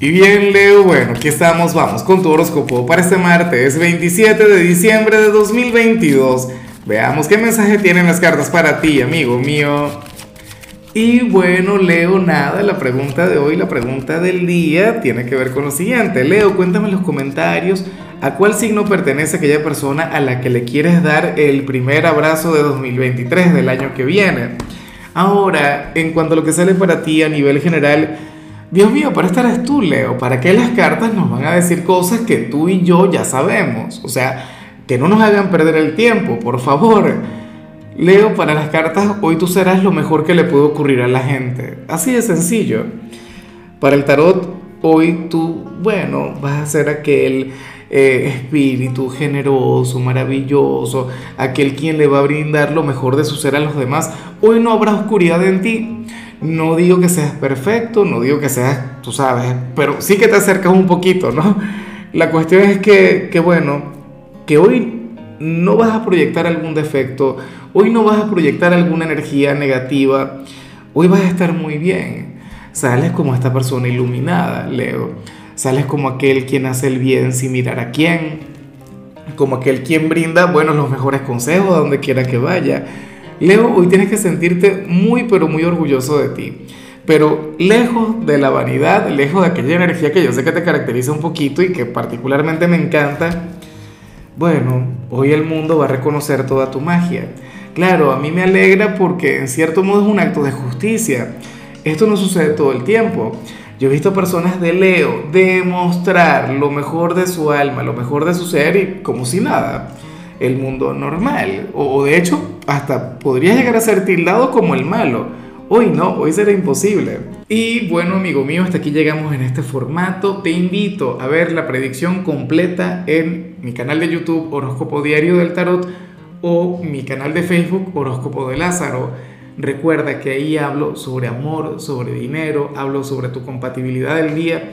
Y bien, Leo, bueno, aquí estamos, vamos con tu horóscopo para este martes 27 de diciembre de 2022. Veamos qué mensaje tienen las cartas para ti, amigo mío. Y bueno, Leo, nada, la pregunta de hoy, la pregunta del día, tiene que ver con lo siguiente. Leo, cuéntame en los comentarios a cuál signo pertenece aquella persona a la que le quieres dar el primer abrazo de 2023, del año que viene. Ahora, en cuanto a lo que sale para ti a nivel general, Dios mío, para estar eres tú, Leo. ¿Para qué las cartas nos van a decir cosas que tú y yo ya sabemos? O sea, que no nos hagan perder el tiempo, por favor. Leo, para las cartas, hoy tú serás lo mejor que le puede ocurrir a la gente. Así de sencillo. Para el tarot, hoy tú, bueno, vas a ser aquel eh, espíritu generoso, maravilloso, aquel quien le va a brindar lo mejor de su ser a los demás. Hoy no habrá oscuridad en ti no digo que seas perfecto, no digo que seas, tú sabes, pero sí que te acercas un poquito, ¿no? La cuestión es que, que bueno, que hoy no vas a proyectar algún defecto, hoy no vas a proyectar alguna energía negativa, hoy vas a estar muy bien. Sales como esta persona iluminada, Leo. Sales como aquel quien hace el bien sin mirar a quién, como aquel quien brinda, bueno, los mejores consejos a donde quiera que vaya Leo, hoy tienes que sentirte muy, pero muy orgulloso de ti. Pero lejos de la vanidad, lejos de aquella energía que yo sé que te caracteriza un poquito y que particularmente me encanta, bueno, hoy el mundo va a reconocer toda tu magia. Claro, a mí me alegra porque en cierto modo es un acto de justicia. Esto no sucede todo el tiempo. Yo he visto personas de Leo demostrar lo mejor de su alma, lo mejor de su ser y como si nada el mundo normal. O, de hecho, hasta podría llegar a ser tildado como el malo. Hoy no, hoy será imposible. Y bueno, amigo mío, hasta aquí llegamos en este formato. Te invito a ver la predicción completa en mi canal de YouTube Horóscopo Diario del Tarot o mi canal de Facebook Horóscopo de Lázaro. Recuerda que ahí hablo sobre amor, sobre dinero, hablo sobre tu compatibilidad del día